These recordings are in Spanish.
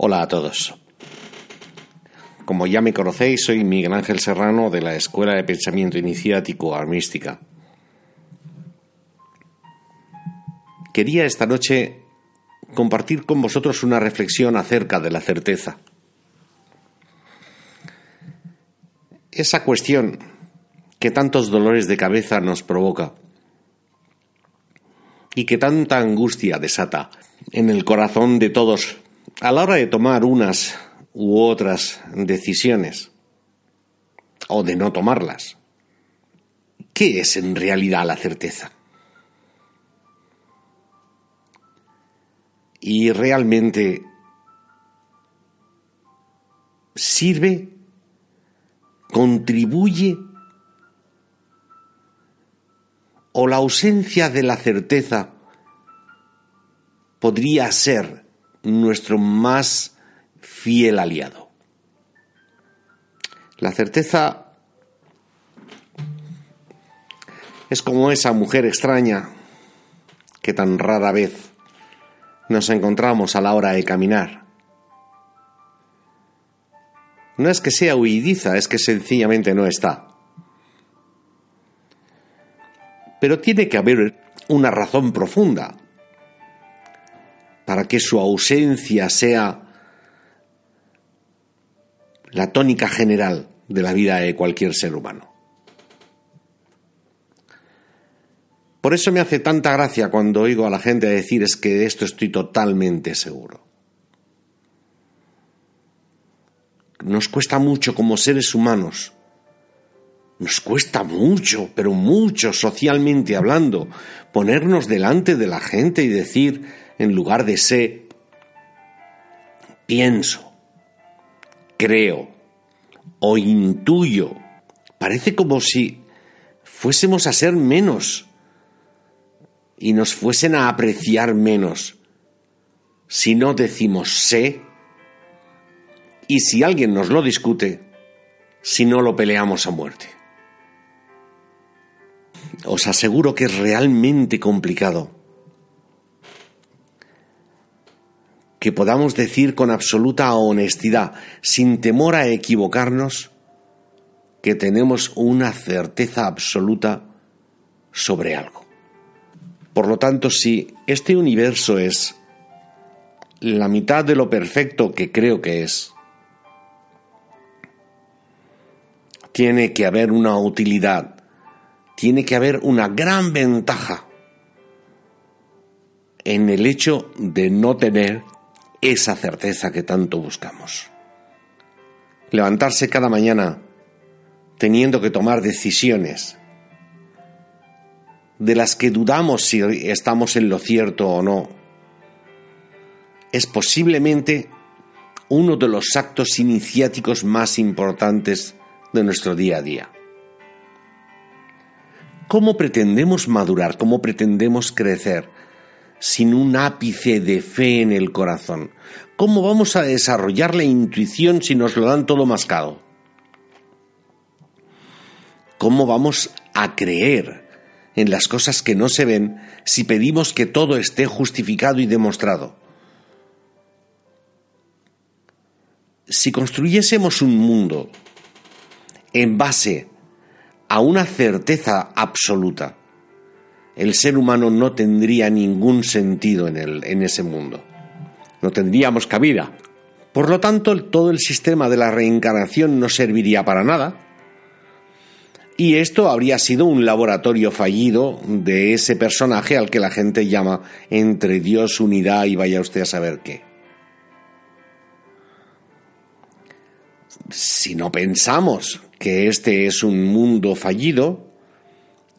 Hola a todos. Como ya me conocéis, soy Miguel Ángel Serrano de la Escuela de Pensamiento Iniciático Armística. Quería esta noche compartir con vosotros una reflexión acerca de la certeza. Esa cuestión que tantos dolores de cabeza nos provoca y que tanta angustia desata en el corazón de todos a la hora de tomar unas u otras decisiones o de no tomarlas. ¿Qué es en realidad la certeza? Y realmente sirve, contribuye o la ausencia de la certeza podría ser nuestro más fiel aliado. La certeza es como esa mujer extraña que tan rara vez nos encontramos a la hora de caminar. No es que sea huidiza, es que sencillamente no está. Pero tiene que haber una razón profunda para que su ausencia sea la tónica general de la vida de cualquier ser humano. Por eso me hace tanta gracia cuando oigo a la gente decir es que de esto estoy totalmente seguro. Nos cuesta mucho como seres humanos, nos cuesta mucho, pero mucho socialmente hablando, ponernos delante de la gente y decir, en lugar de sé, pienso, creo o intuyo. Parece como si fuésemos a ser menos y nos fuesen a apreciar menos si no decimos sé y si alguien nos lo discute, si no lo peleamos a muerte. Os aseguro que es realmente complicado que podamos decir con absoluta honestidad, sin temor a equivocarnos, que tenemos una certeza absoluta sobre algo. Por lo tanto, si este universo es la mitad de lo perfecto que creo que es, tiene que haber una utilidad tiene que haber una gran ventaja en el hecho de no tener esa certeza que tanto buscamos. Levantarse cada mañana teniendo que tomar decisiones de las que dudamos si estamos en lo cierto o no, es posiblemente uno de los actos iniciáticos más importantes de nuestro día a día. ¿Cómo pretendemos madurar? ¿Cómo pretendemos crecer? Sin un ápice de fe en el corazón? ¿Cómo vamos a desarrollar la intuición si nos lo dan todo mascado? ¿Cómo vamos a creer en las cosas que no se ven si pedimos que todo esté justificado y demostrado? Si construyésemos un mundo en base a una certeza absoluta, el ser humano no tendría ningún sentido en, el, en ese mundo. No tendríamos cabida. Por lo tanto, todo el sistema de la reencarnación no serviría para nada. Y esto habría sido un laboratorio fallido de ese personaje al que la gente llama entre Dios, unidad y vaya usted a saber qué. Si no pensamos que este es un mundo fallido,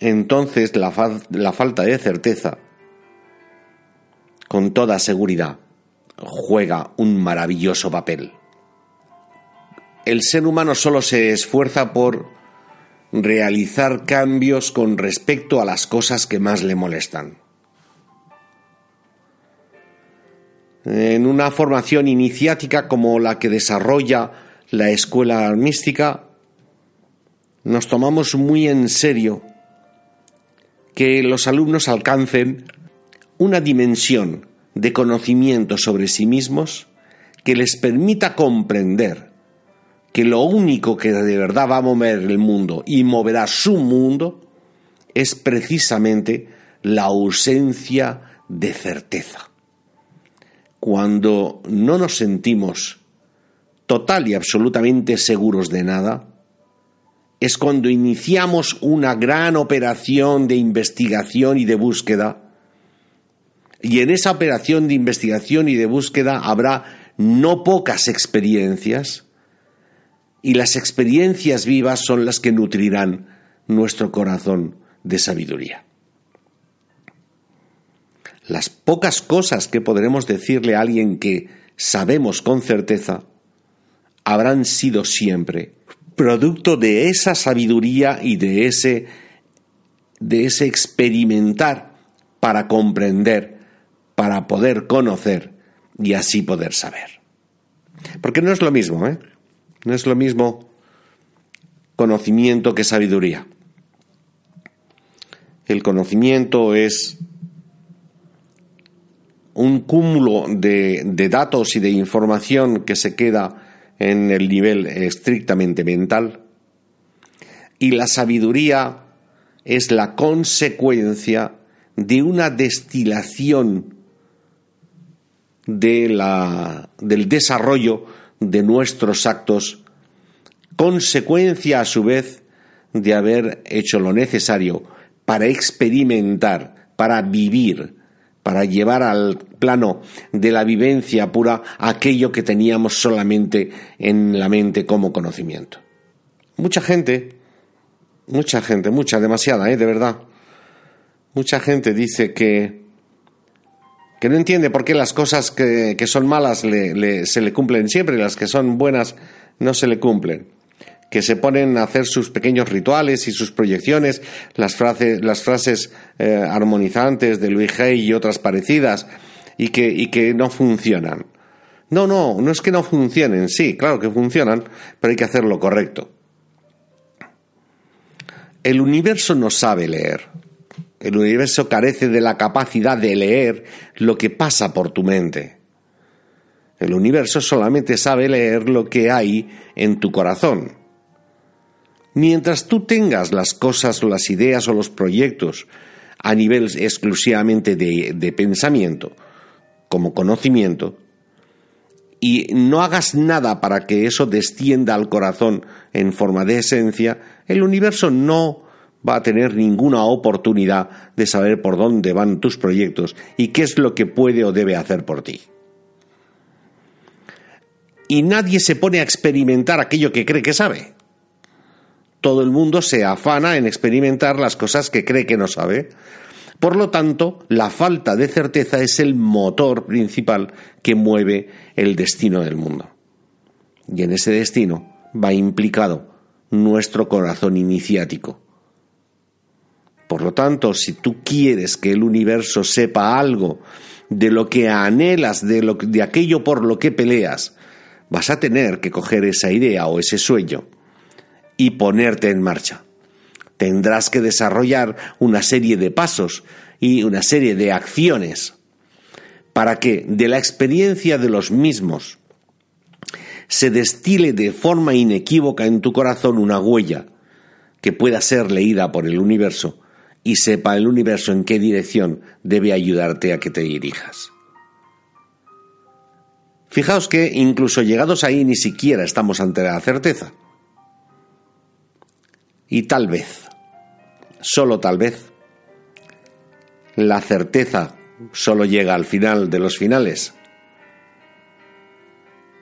entonces la, la falta de certeza, con toda seguridad, juega un maravilloso papel. El ser humano solo se esfuerza por realizar cambios con respecto a las cosas que más le molestan. En una formación iniciática como la que desarrolla la escuela mística, nos tomamos muy en serio que los alumnos alcancen una dimensión de conocimiento sobre sí mismos que les permita comprender que lo único que de verdad va a mover el mundo y moverá su mundo es precisamente la ausencia de certeza. Cuando no nos sentimos total y absolutamente seguros de nada, es cuando iniciamos una gran operación de investigación y de búsqueda. Y en esa operación de investigación y de búsqueda habrá no pocas experiencias, y las experiencias vivas son las que nutrirán nuestro corazón de sabiduría. Las pocas cosas que podremos decirle a alguien que sabemos con certeza habrán sido siempre producto de esa sabiduría y de ese, de ese experimentar para comprender, para poder conocer y así poder saber. Porque no es lo mismo, ¿eh? No es lo mismo conocimiento que sabiduría. El conocimiento es un cúmulo de, de, datos y de información que se queda en el nivel estrictamente mental. Y la sabiduría es la consecuencia de una destilación de la, del desarrollo de nuestros actos, consecuencia a su vez de haber hecho lo necesario para experimentar, para vivir, para llevar al plano de la vivencia pura aquello que teníamos solamente en la mente como conocimiento. Mucha gente, mucha gente, mucha, demasiada, ¿eh? de verdad. Mucha gente dice que, que no entiende por qué las cosas que, son malas se le cumplen siempre y las que son buenas no se le cumplen que se ponen a hacer sus pequeños rituales y sus proyecciones, las, las frases eh, armonizantes de Luis Hay y otras parecidas, y que, y que no funcionan. No, no, no es que no funcionen, sí, claro que funcionan, pero hay que hacerlo correcto. El universo no sabe leer. El universo carece de la capacidad de leer lo que pasa por tu mente. El universo solamente sabe leer lo que hay en tu corazón. Mientras tú tengas las cosas o las ideas o los proyectos a nivel exclusivamente de, de pensamiento, como conocimiento, y no hagas nada para que eso descienda al corazón en forma de esencia, el universo no va a tener ninguna oportunidad de saber por dónde van tus proyectos y qué es lo que puede o debe hacer por ti. Y nadie se pone a experimentar aquello que cree que sabe todo el mundo se afana en experimentar las cosas que cree que no sabe. Por lo tanto, la falta de certeza es el motor principal que mueve el destino del mundo. Y en ese destino va implicado nuestro corazón iniciático. Por lo tanto, si tú quieres que el universo sepa algo de lo que anhelas, de, lo, de aquello por lo que peleas, vas a tener que coger esa idea o ese sueño y ponerte en marcha. Tendrás que desarrollar una serie de pasos y una serie de acciones para que de la experiencia de los mismos se destile de forma inequívoca en tu corazón una huella que pueda ser leída por el universo y sepa el universo en qué dirección debe ayudarte a que te dirijas. Fijaos que incluso llegados ahí ni siquiera estamos ante la certeza. Y tal vez, solo tal vez, la certeza solo llega al final de los finales.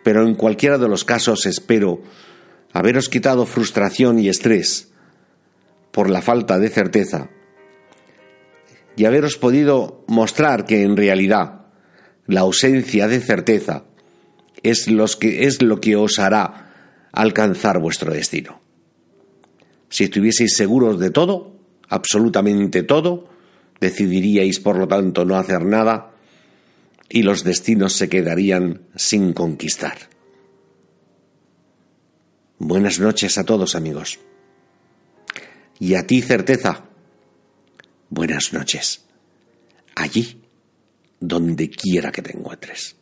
Pero en cualquiera de los casos espero haberos quitado frustración y estrés por la falta de certeza y haberos podido mostrar que en realidad la ausencia de certeza es, es lo que os hará alcanzar vuestro destino. Si estuvieseis seguros de todo, absolutamente todo, decidiríais, por lo tanto, no hacer nada y los destinos se quedarían sin conquistar. Buenas noches a todos, amigos. Y a ti, certeza. Buenas noches. Allí, donde quiera que te encuentres.